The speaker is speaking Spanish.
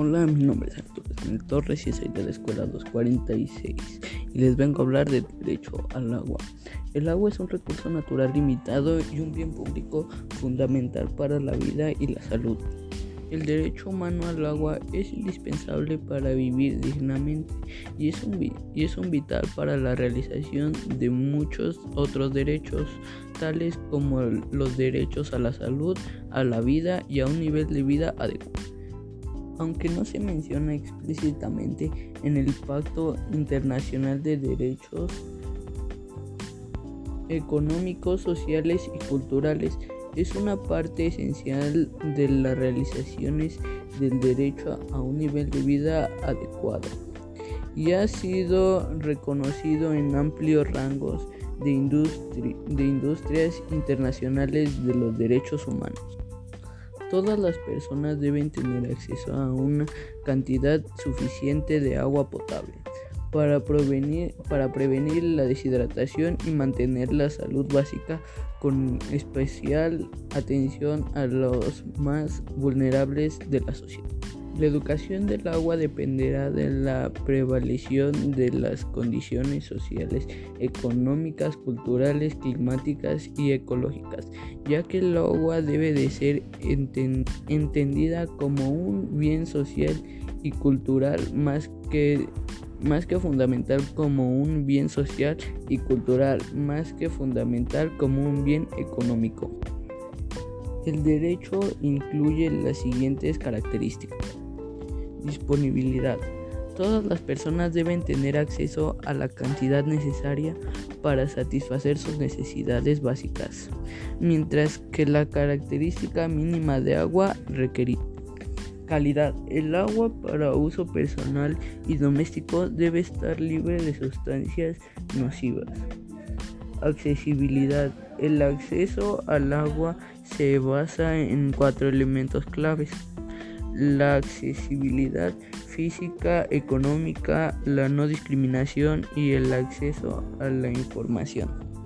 Hola, mi nombre es Arturo Torres y soy de la escuela 246 y les vengo a hablar de derecho al agua. El agua es un recurso natural limitado y un bien público fundamental para la vida y la salud. El derecho humano al agua es indispensable para vivir dignamente y es, un, y es un vital para la realización de muchos otros derechos, tales como los derechos a la salud, a la vida y a un nivel de vida adecuado aunque no se menciona explícitamente en el Pacto Internacional de Derechos Económicos, Sociales y Culturales, es una parte esencial de las realizaciones del derecho a un nivel de vida adecuado y ha sido reconocido en amplios rangos de, de industrias internacionales de los derechos humanos. Todas las personas deben tener acceso a una cantidad suficiente de agua potable para prevenir, la deshidratación y mantener la salud básica con especial atención a los más vulnerables de la sociedad. La educación del agua dependerá de la prevaleción de las condiciones sociales, económicas, culturales, climáticas y ecológicas, ya que el agua debe de ser entendida como un bien social y cultural más que más que fundamental como un bien social y cultural, más que fundamental como un bien económico. El derecho incluye las siguientes características. Disponibilidad. Todas las personas deben tener acceso a la cantidad necesaria para satisfacer sus necesidades básicas, mientras que la característica mínima de agua requerida. Calidad. El agua para uso personal y doméstico debe estar libre de sustancias nocivas. Accesibilidad. El acceso al agua se basa en cuatro elementos claves la accesibilidad física, económica, la no discriminación y el acceso a la información.